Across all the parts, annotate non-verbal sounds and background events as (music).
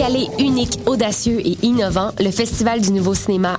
Décalé, unique, audacieux et innovant, le Festival du Nouveau Cinéma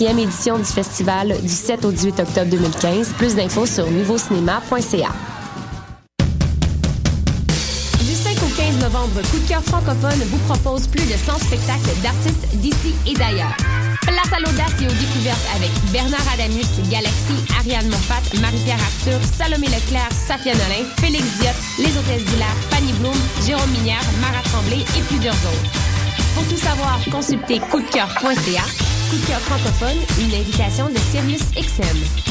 44e édition du festival du 7 au 18 octobre 2015. Plus d'infos sur nouveaucinéma.ca. Du 5 au 15 novembre, Coup de cœur francophone vous propose plus de 100 spectacles d'artistes d'ici et d'ailleurs. Place à l'audace et aux découvertes avec Bernard Adamus, Galaxy, Ariane Moffat, Marie-Pierre Arthur, Salomé Leclerc, Safia Nolin, Félix Diot, Les Hôtesses d'Hilaire, Fanny Bloom, Jérôme Minière, Marat Tremblay et plusieurs autres. Pour tout savoir, consultez coupdecoeur.ca. Coup de francophone, une invitation de Sirius XM.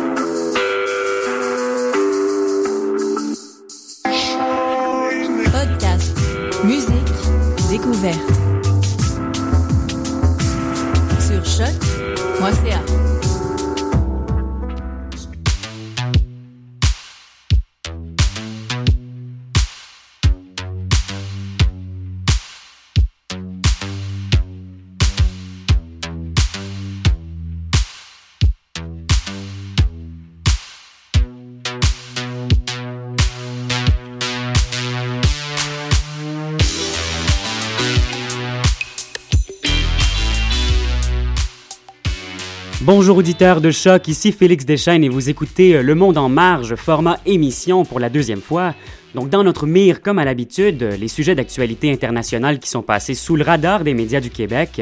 Bonjour auditeurs de choc, ici Félix Deschaines et vous écoutez euh, Le Monde en marge, format émission pour la deuxième fois. Donc dans notre mire, comme à l'habitude, les sujets d'actualité internationale qui sont passés sous le radar des médias du Québec.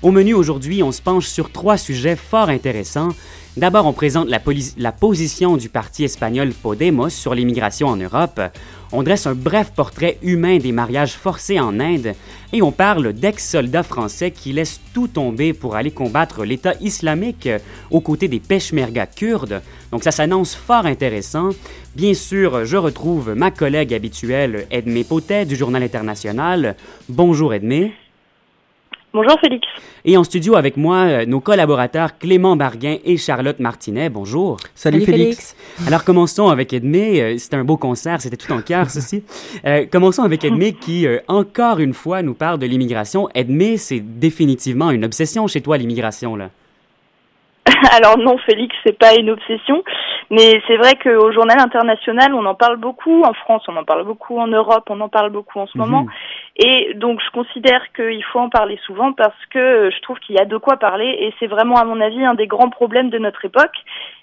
Au menu aujourd'hui, on se penche sur trois sujets fort intéressants. D'abord, on présente la, position du parti espagnol Podemos sur l'immigration en Europe. On dresse un bref portrait humain des mariages forcés en Inde et on parle d'ex-soldats français qui laissent tout tomber pour aller combattre l'État islamique aux côtés des Peshmerga kurdes. Donc ça s'annonce fort intéressant. Bien sûr, je retrouve ma collègue habituelle Edmé Potet du Journal International. Bonjour Edmé. Bonjour Félix. Et en studio avec moi, euh, nos collaborateurs Clément Barguin et Charlotte Martinet. Bonjour. Salut, Félix. Alors commençons avec Edmé. Euh, c'était un beau concert, c'était tout en cœur (laughs) ceci. Euh, commençons avec Edmé qui, encore une fois, nous parle de l'immigration. Edmé, c'est définitivement une obsession chez toi, l'immigration, là. (laughs) Alors non, Félix, c'est pas une obsession, mais c'est vrai qu'au journal international, on en parle beaucoup. En France, on en parle beaucoup. En Europe, on en parle beaucoup en ce Mhm. moment. Et donc, je considère qu'il faut en parler souvent parce que je trouve qu'il y a de quoi parler et c'est vraiment, à mon avis, un des grands problèmes de notre époque.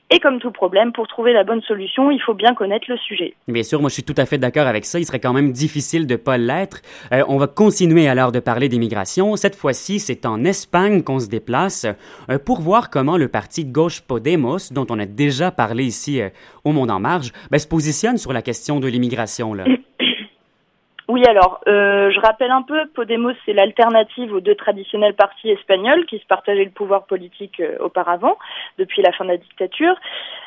Et comme tout problème, pour trouver la bonne solution, il faut bien connaître le sujet. Bien sûr, moi je suis tout à fait d'accord avec ça. Il serait quand même difficile de pas l'être. Euh, on va continuer alors de parler d'immigration. Cette fois-ci, c'est en Espagne qu'on se déplace euh, pour voir comment le parti de gauche Podemos, dont on a déjà parlé ici euh, au Monde en Marge, ben, se positionne sur la question de l'immigration. (coughs) Oui, alors, euh, je rappelle un peu, Podemos, c'est l'alternative aux deux traditionnels partis espagnols qui se partageaient le pouvoir politique euh, auparavant, depuis la fin de la dictature.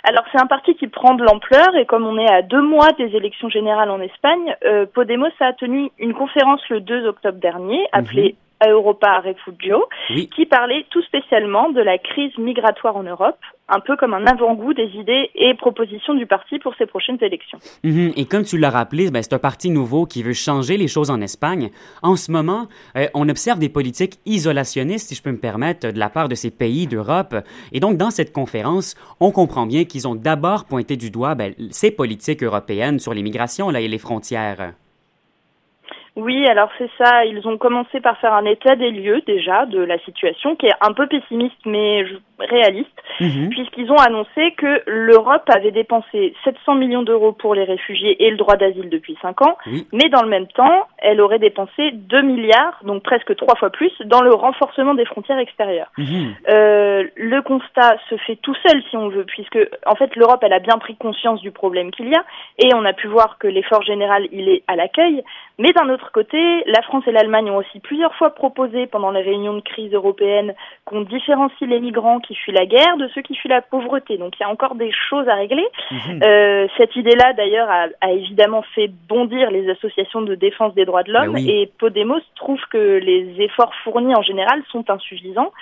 Alors, c'est un parti qui prend de l'ampleur et comme on est à deux mois des élections générales en Espagne, euh, Podemos a tenu une conférence le 2 octobre dernier, appelée Europa Refugio, Oui. qui parlait tout spécialement de la crise migratoire en Europe, un peu comme un avant-goût des idées et propositions du parti pour ses prochaines élections. Mhm. Et comme tu l'as rappelé, ben, c'est un parti nouveau qui veut changer les choses en Espagne. En ce moment, euh, on observe des politiques isolationnistes, si je peux me permettre, de la part de ces pays d'Europe. Et donc, dans cette conférence, on comprend bien qu'ils ont d'abord pointé du doigt ben, ces politiques européennes sur l'immigration et les frontières. Oui, alors c'est ça. Ils ont commencé par faire un état des lieux déjà de la situation, qui est un peu pessimiste mais réaliste, mhm. puisqu'ils ont annoncé que l'Europe avait dépensé 700 millions d'euros pour les réfugiés et le droit d'asile depuis 5 ans, mais dans le même temps, elle aurait dépensé 2 milliards, donc presque trois fois plus, dans le renforcement des frontières extérieures. Mhm. Euh, le constat se fait tout seul, si on veut, puisque en fait l'Europe, elle a bien pris conscience du problème qu'il y a, et on a pu voir que l'effort général, il est à l'accueil, mais d'un autre côté, la France et l'Allemagne ont aussi plusieurs fois proposé pendant les réunions de crise européenne qu'on différencie les migrants qui fuient la guerre de ceux qui fuient la pauvreté. Donc il y a encore des choses à régler. Mhm. Euh, cette idée-là, d'ailleurs, a, évidemment fait bondir les associations de défense des droits de l'homme et Podemos trouve que les efforts fournis en général sont insuffisants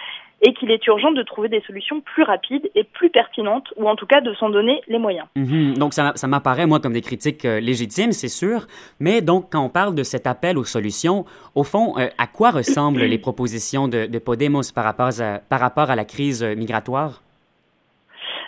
et qu'il est urgent de trouver des solutions plus rapides et plus pertinentes, ou en tout cas de s'en donner les moyens. Mhm. Donc ça, ça m'apparaît, moi, comme des critiques euh, légitimes, c'est sûr, mais donc quand on parle de cet appel aux solutions, au fond, euh, à quoi ressemblent les propositions de, de Podemos par rapport à, par rapport à la crise euh, migratoire?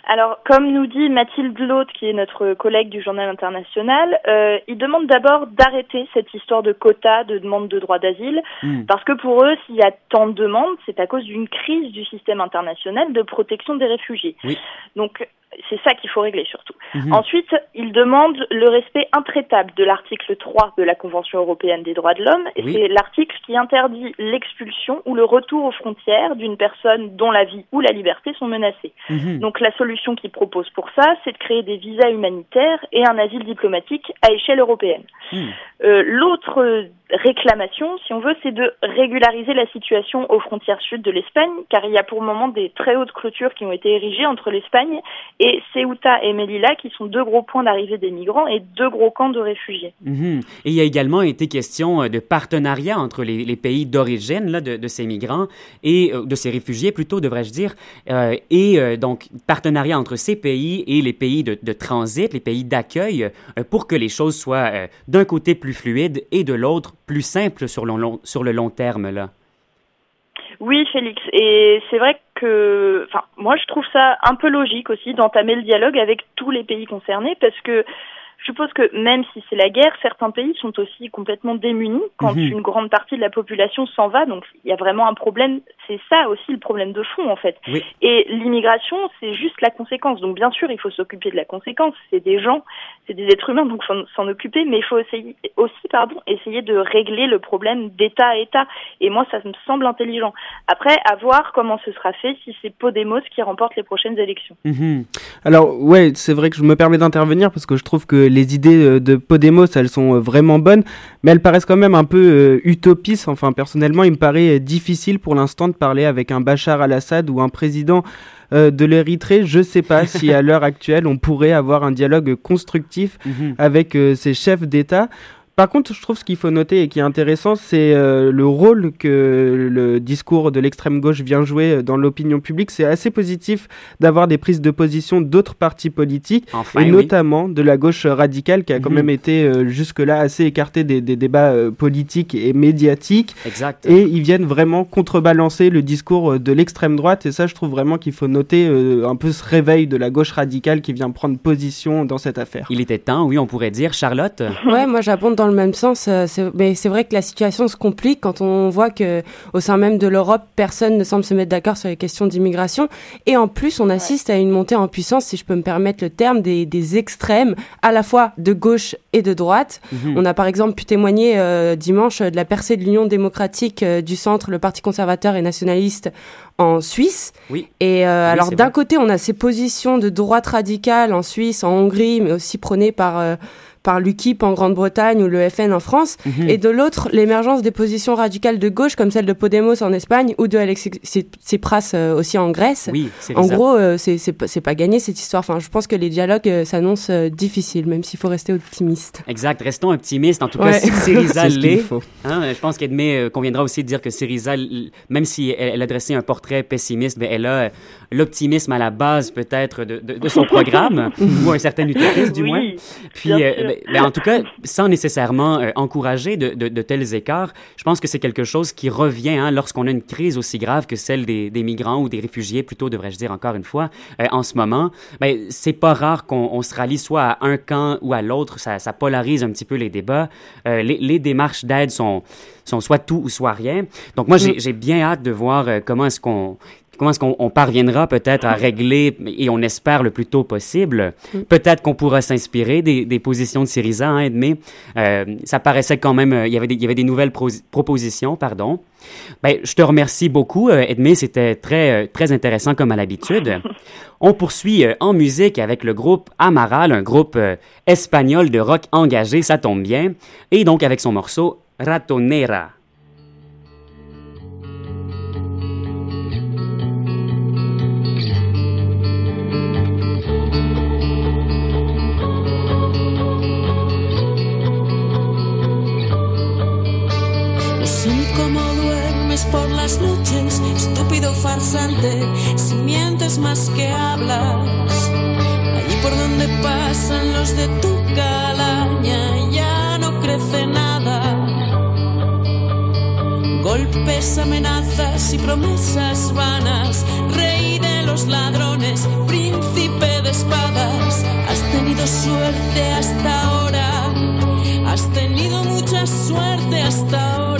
Alors, comme nous dit Mathilde Loth, qui est notre collègue du Journal international, euh, il demande d'abord d'arrêter cette histoire de quotas de demande de droit d'asile, hmm. parce que pour eux, s'il y a tant de demandes, c'est à cause d'une crise du système international de protection des réfugiés. Donc, c'est ça qu'il faut régler surtout. Mhm. Ensuite, il demande le respect intraitable de l'article 3 de la Convention européenne des droits de l'homme. Et c'est l'article qui interdit l'expulsion ou le retour aux frontières d'une personne dont la vie ou la liberté sont menacées. Mhm. Donc la solution qu'il propose pour ça, c'est de créer des visas humanitaires et un asile diplomatique à échelle européenne. Hmm. Euh, L'autre réclamation, si on veut, c'est de régulariser la situation aux frontières sud de l'Espagne, car il y a pour le moment des très hautes clôtures qui ont été érigées entre l'Espagne et Ceuta et Melilla, qui sont deux gros points d'arrivée des migrants et deux gros camps de réfugiés. Mhm. Et il y a également été question euh, de partenariat entre les, pays d'origine de, de, ces migrants et euh, de ces réfugiés, plutôt, devrais-je dire, euh, et donc partenariat entre ces pays et les pays de, de transit, les pays d'accueil, pour que les choses soient d'un côté plus fluides et de l'autre plus simple sur le long, sur le long terme, là. Oui, Félix. Et c'est vrai que, moi, je trouve ça un peu logique aussi d'entamer le dialogue avec tous les pays concernés parce que je suppose que même si c'est la guerre, certains pays sont aussi complètement démunis quand mhm. une grande partie de la population s'en va. Donc il y a vraiment un problème. C'est ça aussi le problème de fond en fait. Et l'immigration, c'est juste la conséquence. Donc bien sûr, il faut s'occuper de la conséquence. C'est des gens, c'est des êtres humains, donc faut s'en occuper. Mais il faut essayer, aussi, pardon, essayer de régler le problème d'État à État. Et moi, ça me semble intelligent. Après, à voir comment ce sera fait si c'est Podemos qui remporte les prochaines élections. Mhm. Alors ouais, c'est vrai que je me permets d'intervenir parce que je trouve que les idées euh, de Podemos, elles sont euh, vraiment bonnes, mais elles paraissent quand même un peu euh, utopistes. Enfin, personnellement, il me paraît difficile pour l'instant de parler avec un Bachar al-Assad ou un président de l'Érythrée. Je ne sais pas si à l'heure actuelle, on pourrait avoir un dialogue constructif (laughs) mhm. avec ces chefs d'État. Par contre, je trouve ce qu'il faut noter et qui est intéressant, c'est euh, le rôle que le discours de l'extrême gauche vient jouer euh, dans l'opinion publique. C'est assez positif d'avoir des prises de position d'autres partis politiques, et notamment de la gauche radicale qui a quand mhm. même été euh, jusque-là assez écartée des, débats politiques et médiatiques. Exact. Et ils viennent vraiment contrebalancer le discours de l'extrême droite. Et ça, je trouve vraiment qu'il faut noter un peu ce réveil de la gauche radicale qui vient prendre position dans cette affaire. Il était temps, oui, on pourrait dire. Charlotte? Ouais, moi j'abonde dans le même sens. Euh, mais c'est vrai que la situation se complique quand on voit que au sein même de l'Europe, personne ne semble se mettre d'accord sur les questions d'immigration. Et en plus, on assiste à une montée en puissance, si je peux me permettre le terme, des, des extrêmes, à la fois de gauche et de droite. Mhm. On a par exemple pu témoigner euh, dimanche de la percée de l'Union démocratique euh, du centre, le Parti conservateur et nationaliste en Suisse. Oui. Et alors d'un côté, on a ces positions de droite radicale en Suisse, en Hongrie, mais aussi prônées par par l'UKIP en Grande-Bretagne ou le FN en France, mhm. et de l'autre, l'émergence des positions radicales de gauche comme celle de Podemos en Espagne ou de Alexis Tsipras euh, aussi en Grèce. Oui, en gros, euh, c'est pas gagné cette histoire. Enfin, je pense que les dialogues euh, s'annoncent difficiles, même s'il faut rester optimiste. Exact, restons optimistes. En tout cas, (laughs) Syriza l'est. Hein, je pense qu'Edmé conviendra aussi de dire que Syriza, même si elle, adressait un portrait pessimiste, mais elle a l'optimisme à la base peut-être de, de, son programme, (laughs) ou un certain utopisme du moins. Puis, ben, en tout cas, sans nécessairement euh, encourager de, de, tels écarts, je pense que c'est quelque chose qui revient hein, lorsqu'on a une crise aussi grave que celle des, des migrants ou des réfugiés, plutôt devrais-je dire encore une fois, euh, en ce moment. Ben, c'est pas rare qu'on se rallie soit à un camp ou à l'autre. Ça, ça, polarise un petit peu les débats. Euh, les, les, démarches d'aide sont, sont soit tout ou soit rien. Donc moi, j'ai mm. bien hâte de voir comment est-ce qu'on comment est-ce qu'on parviendra peut-être à régler, et on espère le plus tôt possible, mm. peut-être qu'on pourra s'inspirer des, des, positions de Syriza, hein, Edmé. Euh, ça paraissait quand même, euh, il, y avait des, il y avait des nouvelles propositions, pardon. Ben, je te remercie beaucoup, euh, Edmé, c'était très, très intéressant comme à l'habitude. (laughs) On poursuit en musique avec le groupe Amaral, un groupe espagnol de rock engagé, ça tombe bien, et donc avec son morceau Ratonera. Pasan los de tu calaña ya no crece nada. Golpes, amenazas y promesas vanas, rey de los ladrones, príncipe de espadas. Has tenido suerte hasta ahora, has tenido mucha suerte hasta ahora.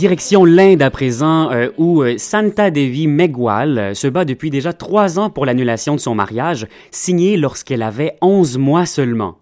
Direction l'Inde à présent, euh, où euh, Santa Devi Megwal euh, se bat depuis déjà trois ans pour l'annulation de son mariage, signé lorsqu'elle avait 11 mois seulement.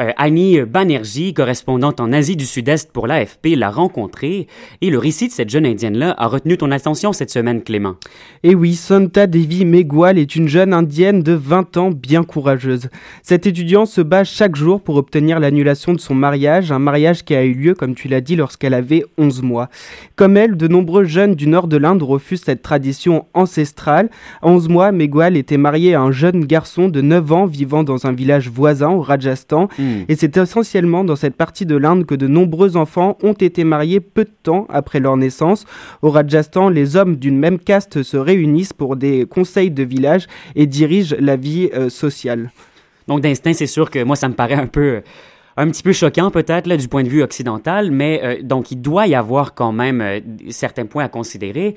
Euh, Annie Banerjee, correspondante en Asie du Sud-Est pour l'AFP, l'a rencontrée et le récit de cette jeune Indienne-là a retenu ton attention cette semaine, Clément. Eh oui, Santa Devi Megwal est une jeune Indienne de 20 ans bien courageuse. Cet étudiant se bat chaque jour pour obtenir l'annulation de son mariage, un mariage qui a eu lieu, comme tu l'as dit, lorsqu'elle avait 11 mois. Comme elle, de nombreux jeunes du nord de l'Inde refusent cette tradition ancestrale. À 11 mois, Megwal était mariée à un jeune garçon de 9 ans vivant dans un village voisin au Rajasthan. Hmm. Et c'est essentiellement dans cette partie de l'Inde que de nombreux enfants ont été mariés peu de temps après leur naissance. Au Rajasthan, les hommes d'une même caste se réunissent pour des conseils de village et dirigent la vie euh, sociale. Donc d'instinct, c'est sûr que moi, ça me paraît un peu un petit peu choquant peut-être du point de vue occidental, mais euh, donc il doit y avoir quand même euh, certains points à considérer.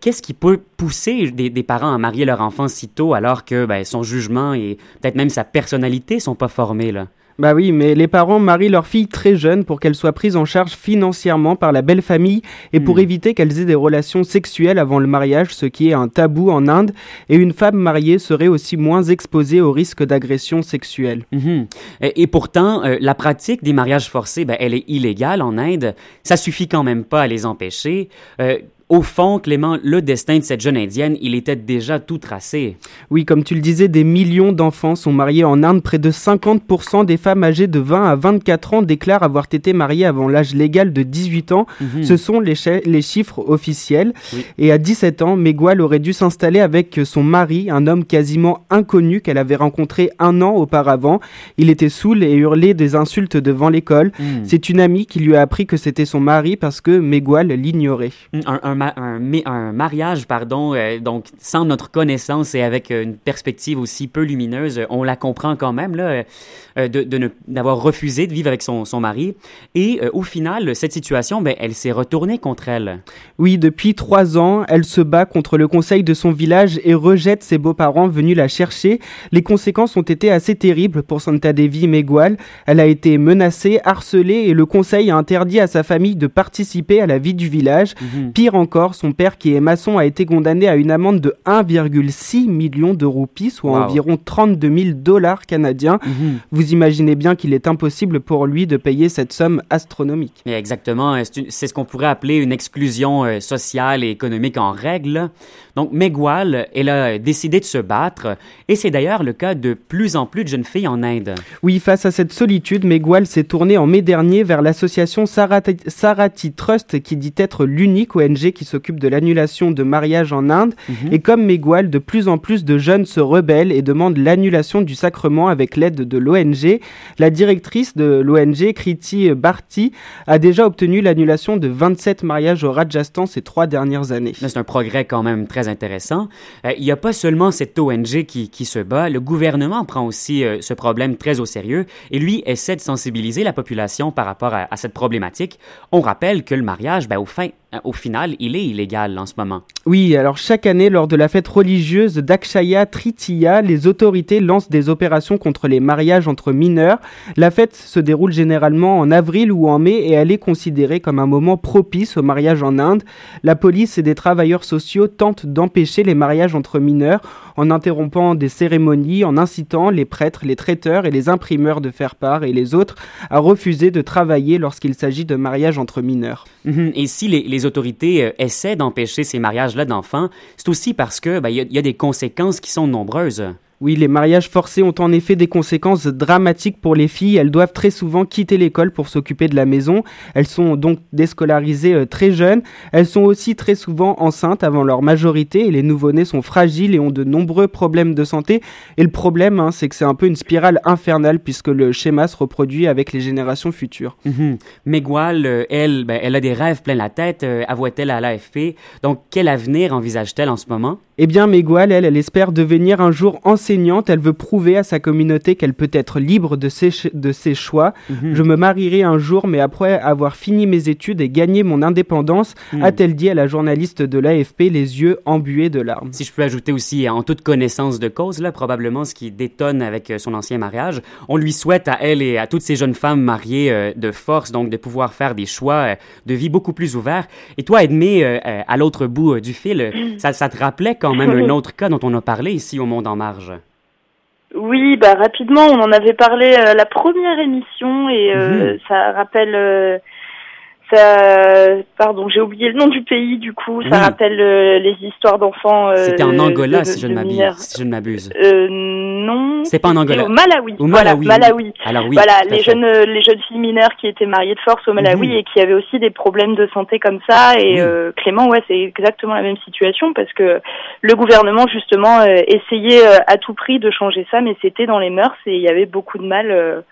Qu'est-ce qui peut pousser des, des, parents à marier leur enfant si tôt alors que ben, son jugement et peut-être même sa personnalité sont pas formés là? Bah oui, mais les parents marient leur fille très jeune pour qu'elle soit prise en charge financièrement par la belle famille et pour hmm. éviter qu'elles aient des relations sexuelles avant le mariage, ce qui est un tabou en Inde. Et une femme mariée serait aussi moins exposée au risque d'agression sexuelle. Mhm. Et, pourtant, euh, la pratique des mariages forcés, ben, elle est illégale en Inde. Ça suffit quand même pas à les empêcher. Euh, au fond, Clément, le destin de cette jeune indienne, il était déjà tout tracé. Oui, comme tu le disais, des millions d'enfants sont mariés en Inde. Près de 50% des femmes âgées de 20 à 24 ans déclarent avoir été mariées avant l'âge légal de 18 ans. Mhm. Ce sont les, chi- les chiffres officiels. Et à 17 ans, Megwal aurait dû s'installer avec son mari, un homme quasiment inconnu qu'elle avait rencontré un an auparavant. Il était saoul et hurlait des insultes devant l'école. Hmm. C'est une amie qui lui a appris que c'était son mari parce que Megwal l'ignorait. Ma- un mariage, pardon, euh, donc sans notre connaissance et avec euh, une perspective aussi peu lumineuse, on la comprend quand même, là, euh, de, d'avoir refusé de vivre avec son, son mari. Et euh, au final, cette situation, ben, elle s'est retournée contre elle. Oui, depuis trois ans, elle se bat contre le conseil de son village et rejette ses beaux-parents venus la chercher. Les conséquences ont été assez terribles pour Santa Devi Megwal. Elle a été menacée, harcelée et le conseil a interdit à sa famille de participer à la vie du village. Mhm. Pire encore, son père qui est maçon a été condamné à une amende de 1,6 million de roupies, soit Wow. environ 32 000 dollars canadiens. Mhm. Vous imaginez bien qu'il est impossible pour lui de payer cette somme astronomique. Mais Exactement, c'est ce qu'on pourrait appeler une exclusion euh, sociale et économique en règle. Donc Megwal, elle a décidé de se battre, et c'est d'ailleurs le cas de plus en plus de jeunes filles en Inde. Oui, face à cette solitude, Megwal s'est tourné en mai dernier vers l'association Sarati, Sarati Trust, qui dit être l'unique ONG qui s'occupe de l'annulation de mariage en Inde. Mhm. Et comme Megwal, de plus en plus de jeunes se rebellent et demandent l'annulation du sacrement avec l'aide de l'ONG. La directrice de l'ONG, Kriti Bharti, a déjà obtenu l'annulation de 27 mariages au Rajasthan ces trois dernières années. C'est un progrès quand même très intéressant. Euh, il n'y a pas seulement cette ONG qui, qui se bat, le gouvernement prend aussi euh, ce problème très au sérieux et lui essaie de sensibiliser la population par rapport à, à cette problématique. On rappelle que le mariage, ben, au, fin, euh, au final, il est illégal en ce moment. Oui, alors chaque année, lors de la fête religieuse d'Akshaya Tritiya, les autorités lancent des opérations contre les mariages entre mineurs. La fête se déroule généralement en avril ou en mai et elle est considérée comme un moment propice au mariage en Inde. La police et des travailleurs sociaux tentent d'empêcher les mariages entre mineurs en interrompant des cérémonies, en incitant les prêtres, les traiteurs et les imprimeurs de faire part et les autres à refuser de travailler lorsqu'il s'agit de mariages entre mineurs. Mhm. Et si les, autorités euh, essaient d'empêcher ces mariages-là d'enfants, c'est aussi parce que ben, y a des conséquences qui sont nombreuses. Oui, les mariages forcés ont en effet des conséquences dramatiques pour les filles. Elles doivent très souvent quitter l'école pour s'occuper de la maison. Elles sont donc déscolarisées euh, très jeunes. Elles sont aussi très souvent enceintes avant leur majorité et les nouveau-nés sont fragiles et ont de nombreux problèmes de santé. Et le problème, hein, c'est que c'est un peu une spirale infernale puisque le schéma se reproduit avec les générations futures. Euh, elle, ben, elle a des rêves plein la tête, euh, avoue-t-elle à l'AFP. Donc, quel avenir envisage-t-elle en ce moment? Eh bien, Megwal, elle, elle espère devenir un jour enseignante. Elle veut prouver à sa communauté qu'elle peut être libre de ses, ch- de ses choix. Mhm. Je me marierai un jour, mais après avoir fini mes études et gagné mon indépendance, Mhm. a-t-elle dit à la journaliste de l'AFP, les yeux embués de larmes. Si je peux ajouter aussi, en toute connaissance de cause, là, probablement ce qui détonne avec euh, son ancien mariage, on lui souhaite à elle et à toutes ces jeunes femmes mariées euh, de force, donc de pouvoir faire des choix euh, de vie beaucoup plus ouverts. Et toi, Edmé, euh, à l'autre bout du fil, ça, ça te rappelait quand même un (laughs) autre cas dont on a parlé ici au Monde en Marge? Oui, bah rapidement, on en avait parlé euh, la première émission et euh, Mhm. ça rappelle euh, ça pardon, j'ai oublié le nom du pays du coup, ça Oui. rappelle euh, les histoires d'enfants euh, C'était en Angola, de- si je de. Si je ne m'abuse. Euh, non. C'est pas en Angola. Au Malawi. Au Voilà, Malawi. Malawi. Alors oui. voilà, les fait. jeunes, euh, les jeunes filles mineures qui étaient mariées de force au Malawi Mhm. et qui avaient aussi des problèmes de santé comme ça. Et euh, Clément, ouais, c'est exactement la même situation parce que le gouvernement justement essayait à tout prix de changer ça, mais c'était dans les mœurs et il y avait beaucoup de mal,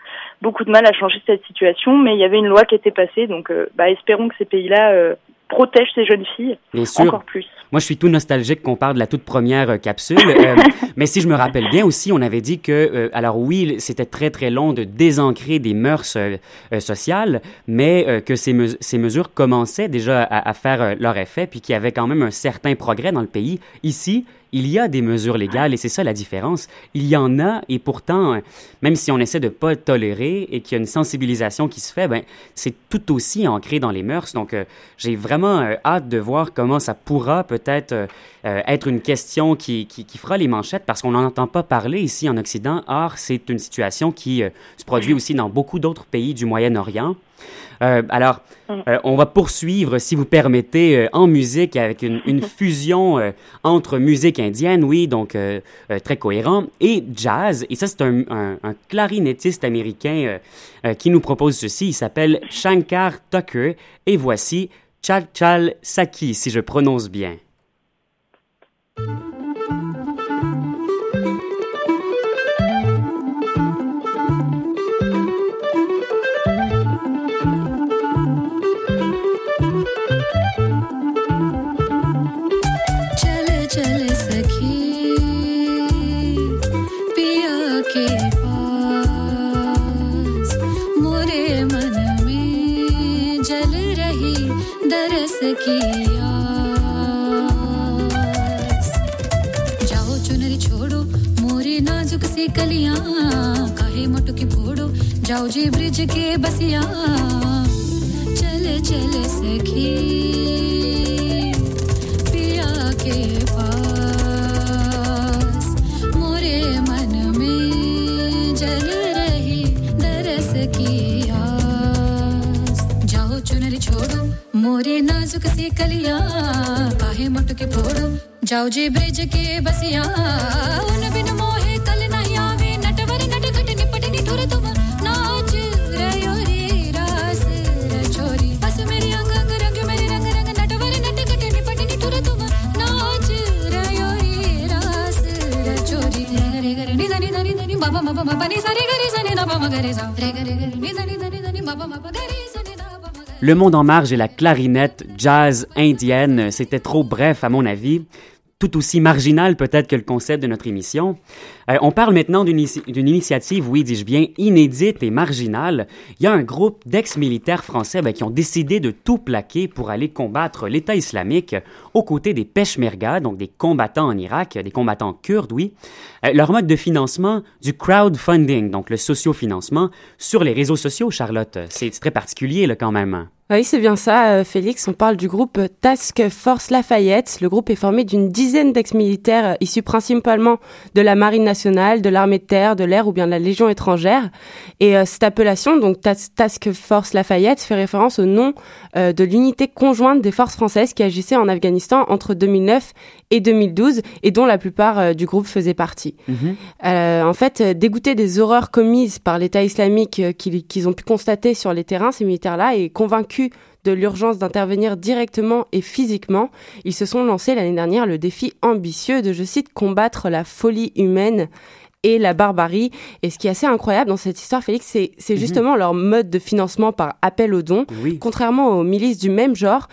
beaucoup de mal à changer cette situation. Mais il y avait une loi qui était passée, donc euh, bah, espérons que ces pays-là euh, protègent ces jeunes filles Bien sûr. encore plus. Moi, je suis tout nostalgique qu'on parle de la toute première euh, capsule. Euh, (laughs) mais si je me rappelle bien aussi, on avait dit que, euh, alors oui, c'était très très long de désancrer des mœurs euh, sociales, mais que ces, mes- ces mesures commençaient déjà à, à faire leur effet, puis qu'il y avait quand même un certain progrès dans le pays. Ici, il y a des mesures légales et c'est ça la différence. Il y en a et pourtant, même si on essaie de pas tolérer et qu'il y a une sensibilisation qui se fait, ben c'est tout aussi ancré dans les mœurs. Donc, euh, j'ai vraiment euh, hâte de voir comment ça pourra peut-être euh, être une question qui, qui, qui fera les manchettes parce qu'on n'en entend pas parler ici en Occident. Or, c'est une situation qui se produit aussi dans beaucoup d'autres pays du Moyen-Orient. Euh, alors, Mm. euh, on va poursuivre, si vous permettez, euh, en musique avec une, une (laughs) fusion entre musique indienne, oui, donc très cohérent, et jazz. Et ça, c'est un, un- un clarinettiste américain qui nous propose ceci. Il s'appelle Shankar Tucker. Et voici Chal Chal Saki, si je prononce bien. सी कलियाँ काहे मटकी फोड़ो, जाओ जी ब्रिज के बसिया। चल चल सखी, पिया के पास, मोरे मन में जल रही दरस की आस। जाओ चुनरी छोड़ो, मोरे नाजुक सी कलिया, काहे मटके फोड़ो, जाओ जी ब्रिज के बसिया। Le monde en marge et la clarinette jazz indienne, c'était trop bref à mon avis. Tout aussi marginal peut-être que le concept de notre émission. Euh, on parle maintenant d'une initiative, oui, dis-je bien, inédite et marginale. Il y a un groupe d'ex-militaires français ben, qui ont décidé de tout plaquer pour aller combattre l'État islamique aux côtés des Peshmerga, donc des combattants en Irak, des combattants kurdes, oui. Euh, leur mode de financement, du crowdfunding, donc le sociofinancement, sur les réseaux sociaux, Charlotte. C'est très particulier, là, quand même. Oui, c'est bien ça, euh, Félix. On parle du groupe Task Force Lafayette. Le groupe est formé d'une dizaine d'ex-militaires euh, issus principalement de la Marine nationale, de l'armée de terre, de l'air ou bien de la Légion étrangère. Et euh, cette appellation, donc Tas- Task Force Lafayette, fait référence au nom euh, de l'unité conjointe des forces françaises qui agissaient en Afghanistan entre 2009 et 2012 et dont la plupart euh, du groupe faisaient partie. Euh, en fait, dégoûtés des horreurs commises par l'État islamique qu'ils qu'ils ont pu constater sur les terrains, ces militaires-là, et convaincus de l'urgence d'intervenir directement et physiquement, ils se sont lancés l'année dernière le défi ambitieux de, je cite, combattre la folie humaine et la barbarie. Et ce qui est assez incroyable dans cette histoire, Félix, c'est c'est justement leur mode de financement par appel aux dons. Oui. Contrairement aux milices du même genre.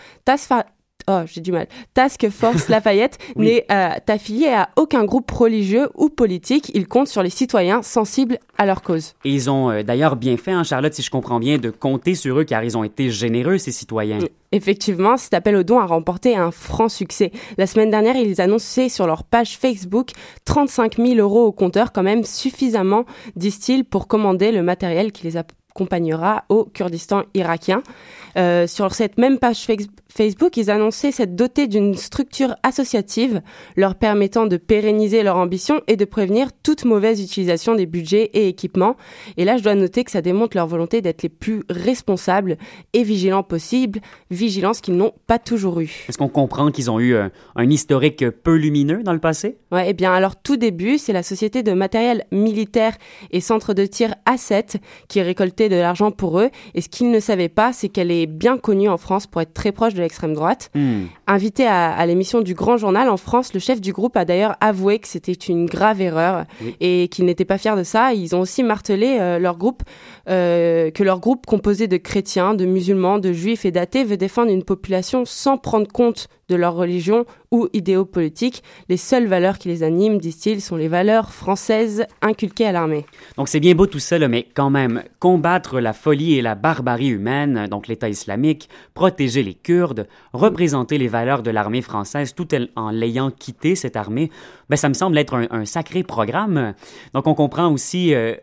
Oh, j'ai du mal. Task Force Lafayette (laughs) Oui. n'est euh, affilié à aucun groupe religieux ou politique. Il compte sur les citoyens sensibles à leur cause. Et ils ont euh, d'ailleurs bien fait, hein, Charlotte, si je comprends bien, de compter sur eux car ils ont été généreux, ces citoyens. Effectivement, cet appel aux dons a remporté un franc succès. La semaine dernière, ils annonçaient sur leur page Facebook 35 000 euros au compteur, quand même suffisamment, disent-ils, pour commander le matériel qui les accompagnera au Kurdistan irakien. Euh, sur cette même page Face- Facebook, ils annonçaient s'être dotés d'une structure associative leur permettant de pérenniser leur ambition et de prévenir toute mauvaise utilisation des budgets et équipements. Et là, je dois noter que ça démontre leur volonté d'être les plus responsables et vigilants possibles, vigilance qu'ils n'ont pas toujours eue. Est-ce qu'on comprend qu'ils ont eu euh, un historique peu lumineux dans le passé? Ouais, eh bien, alors tout début, c'est la société de matériel militaire et centre de tir A7 qui récoltait de l'argent pour eux. Et ce qu'ils ne savaient pas, c'est qu'elle est bien connue en France pour être très proche de l'extrême droite. Hmm. Invité à, à l'émission du Grand Journal en France, le chef du groupe a d'ailleurs avoué que c'était une grave erreur Oui. et qu'il n'était pas fier de ça. Ils ont aussi martelé euh, leur groupe euh, que leur groupe composé de chrétiens, de musulmans, de juifs et d'athées veut défendre une population sans prendre compte de leur religion ou idéaux politiques. Les seules valeurs qui les animent, disent-ils, sont les valeurs françaises inculquées à l'armée. Donc c'est bien beau tout ça, là, mais quand même, la folie et la barbarie humaine, donc l'État islamique, protéger les Kurdes, représenter les valeurs de l'armée française tout en- l'ayant quitté, cette armée, ben, ça me semble être un, un sacré programme. Donc on comprend aussi euh,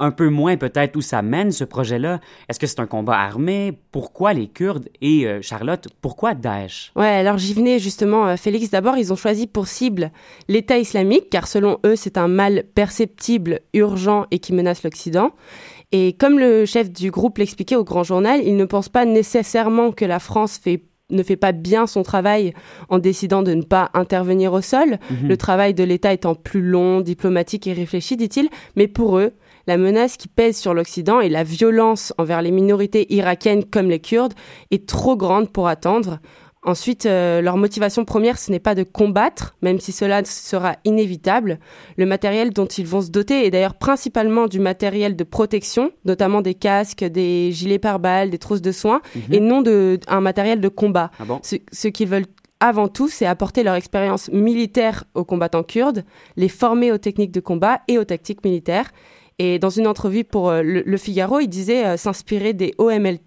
un peu moins peut-être où ça mène ce projet-là. Est-ce que c'est un combat armé? Pourquoi les Kurdes? Et euh, Charlotte, pourquoi Daesh? Ouais, alors j'y venais justement, euh, Félix. D'abord, ils ont choisi pour cible l'État islamique, car selon eux, c'est un mal perceptible, urgent et qui menace l'Occident. Et comme le chef du groupe l'expliquait au Grand Journal, il ne pense pas nécessairement que la France fait ne fait pas bien son travail en décidant de ne pas intervenir au sol, Mhm. le travail de l'État étant plus long, diplomatique et réfléchi, dit-il, mais pour eux, la menace qui pèse sur l'Occident et la violence envers les minorités irakiennes comme les Kurdes est trop grande pour attendre. Ensuite, euh, leur motivation première, ce n'est pas de combattre, même si cela sera inévitable. Le matériel dont ils vont se doter est d'ailleurs principalement du matériel de protection, notamment des casques, des gilets pare-balles, des trousses de soins, Mhm. et non de, un matériel de combat. Ah bon? Ce, ce qu'ils veulent avant tout, c'est apporter leur expérience militaire aux combattants kurdes, les former aux techniques de combat et aux tactiques militaires. Et dans une entrevue pour euh, le, Le Figaro, il disait euh, s'inspirer des OML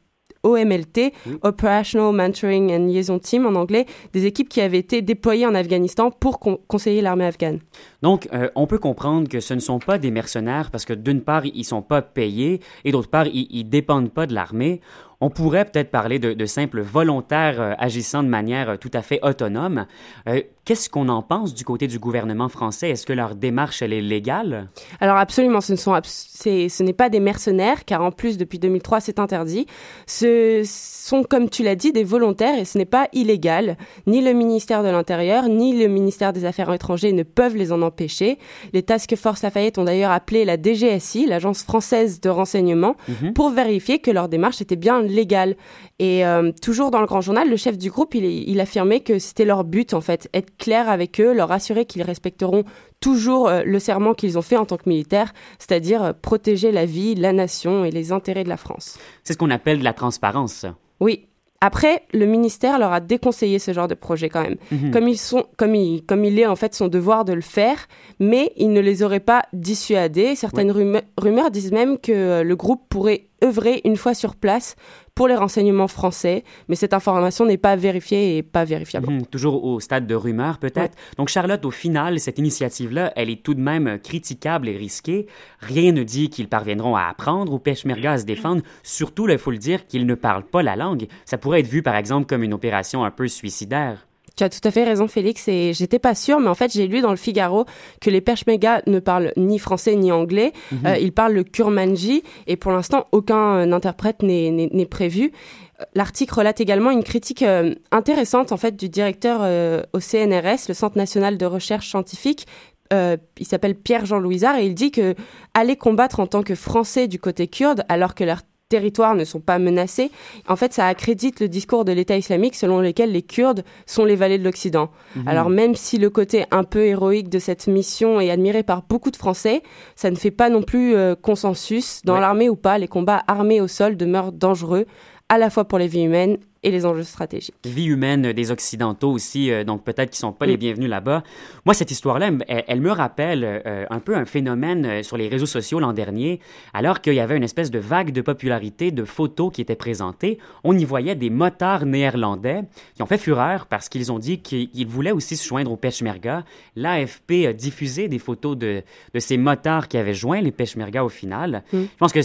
OMLT, Oui. Operational Mentoring and Liaison Team en anglais, des équipes qui avaient été déployées en Afghanistan pour con- conseiller l'armée afghane. Donc, euh, on peut comprendre que ce ne sont pas des mercenaires parce que d'une part, ils sont pas payés et d'autre part, ils, ils dépendent pas de l'armée. On pourrait peut-être parler de, de simples volontaires euh, agissant de manière euh, tout à fait autonome. Euh, Qu'est-ce qu'on en pense du côté du gouvernement français? Est-ce que leur démarche, elle est légale? Alors absolument, ce ne sont ce n'est pas des mercenaires, car en plus depuis 2003 c'est interdit. Ce sont, comme tu l'as dit, des volontaires et ce n'est pas illégal. Ni le ministère de l'Intérieur, ni le ministère des Affaires étrangères ne peuvent les en empêcher. Les Task Force Lafayette ont d'ailleurs appelé la DGSI, l'agence française de renseignement, Mhm. pour vérifier que leur démarche était bien légale. Et euh, toujours dans le Grand Journal, le chef du groupe, il, il affirmait que c'était leur but en fait, être clair avec eux, leur assurer qu'ils respecteront toujours euh, le serment qu'ils ont fait en tant que militaires, c'est-à-dire euh, protéger la vie, la nation et les intérêts de la France. C'est ce qu'on appelle de la transparence. Oui. Après, le ministère leur a déconseillé ce genre de projet quand même. Mhm. Comme, ils sont, comme, il, comme il est en fait son devoir de le faire, mais il ne les aurait pas dissuadés. Certaines rumeurs, rumeurs disent même que le groupe pourrait œuvrer une fois sur place pour les renseignements français, mais cette information n'est pas vérifiée et pas vérifiable. Mhm, toujours au stade de rumeur, peut-être. Donc, Charlotte, au final, cette initiative-là, elle est tout de même critiquable et risquée. Rien ne dit qu'ils parviendront à apprendre aux Peshmerga à se défendre. Surtout, il faut le dire, qu'ils ne parlent pas la langue. Ça pourrait être vu, par exemple, comme une opération un peu suicidaire. Tu as tout à fait raison, Félix, et j'étais pas sûre, mais en fait, j'ai lu dans le Figaro que les Peshmerga ne parlent ni français ni anglais. Euh, ils parlent le kurmanji, et pour l'instant, aucun euh, interprète n'est- prévu. Euh, L'article relate également une critique euh, intéressante, en fait, du directeur euh, au CNRS, le Centre national de recherche scientifique. Euh, il s'appelle Pierre-Jean Louisard, et il dit que aller combattre en tant que Français du côté kurde, alors que leurs territoires ne sont pas menacés, en fait, ça accrédite le discours de l'État islamique selon lequel les Kurdes sont les valets de l'Occident. Alors même si le côté un peu héroïque de cette mission est admiré par beaucoup de Français, ça ne fait pas non plus euh, consensus. Dans Ouais. l'armée ou pas, les combats armés au sol demeurent dangereux, à la fois pour les vies humaines et les enjeux stratégiques. Vie humaine des Occidentaux aussi, euh, donc peut-être qu'ils sont pas les Mm. bienvenus là-bas. Moi, cette histoire-là, elle, elle me rappelle euh, un peu un phénomène euh, sur les réseaux sociaux l'an dernier, alors qu'il y avait une espèce de vague de popularité de photos qui étaient présentées. On y voyait des motards néerlandais qui ont fait fureur parce qu'ils ont dit qu'ils voulaient aussi se joindre aux Peshmerga. L'AFP a diffusé des photos de, de ces motards qui avaient joint les Peshmerga au final. Mm. Je pense que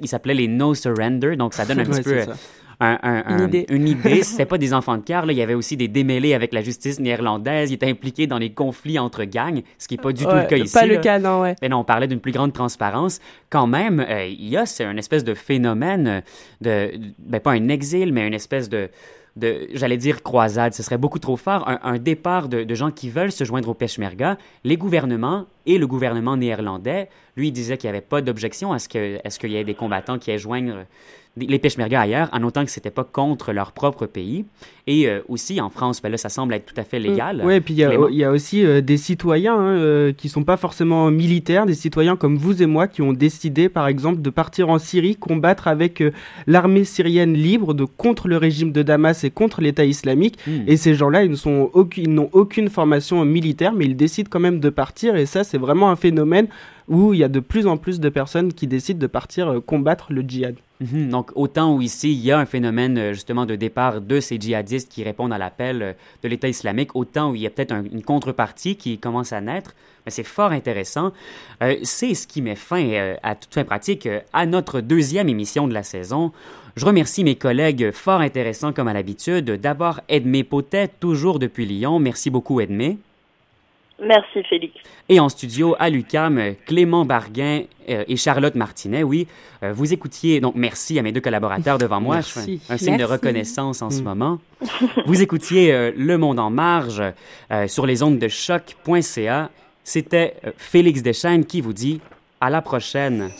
ils s'appelaient les No Surrender, donc ça donne un (laughs) Ouais, petit peu. Un- un- Une un- idée. une idée. (laughs) C'était pas des enfants de cœur. Là. Il y avait aussi des démêlés avec la justice néerlandaise. Ils étaient impliqués dans les conflits entre gangs, ce qui est pas du tout le cas ici. Pas le là. cas, non, ouais. Mais non, on parlait d'une plus grande transparence. Quand même, euh, il y a c'est un espèce de phénomène euh, de, ben pas un exil, mais une espèce de, de j'allais dire croisade, ce serait beaucoup trop fort, un, un départ de, de gens qui veulent se joindre au Peshmerga. Les gouvernements et le gouvernement néerlandais, lui, il disait qu'il n'y avait pas d'objection à ce ce qu'il y ait des combattants qui aient joindre les Peshmerga ailleurs, en autant que c'était pas contre leur propre pays. Et euh, aussi en France, ben là, ça semble être tout à fait légal. Ouais, et puis il y, a- y aussi euh, des citoyens hein, euh, qui sont pas forcément militaires, des citoyens comme vous et moi qui ont décidé, par exemple, de partir en Syrie combattre avec l'armée syrienne libre de contre le régime de Damas et contre l'État islamique. Hmm. Et ces gens-là, ils ne sont aucune- n'ont aucune formation militaire, mais ils décident quand même de partir. Et ça, c'est vraiment un phénomène où il y a de plus en plus de personnes qui décident de partir euh, combattre le djihad. Mhm. Donc, autant où ici, il y a un phénomène euh, justement de départ de ces djihadistes qui répondent à l'appel euh, de l'État islamique, autant où il y a peut-être un- une contrepartie qui commence à naître. Mais c'est fort intéressant. Euh, c'est ce qui met fin, à toute fin pratique, à notre deuxième émission de la saison. Je remercie mes collègues fort intéressants comme à l'habitude. D'abord, Edmé Potet, toujours depuis Lyon. Merci beaucoup, Edmé. Merci Félix. Et en studio à l'UCAM, Clément Barguin euh, et Charlotte Martinet, oui, euh, vous écoutiez, donc merci à mes deux collaborateurs devant moi, Merci. un, signe de reconnaissance en ce Mm. moment. Vous écoutiez euh, Le Monde en marge euh, sur les ondes de choc.ca. C'était euh, Félix Deschênes qui vous dit à la prochaine.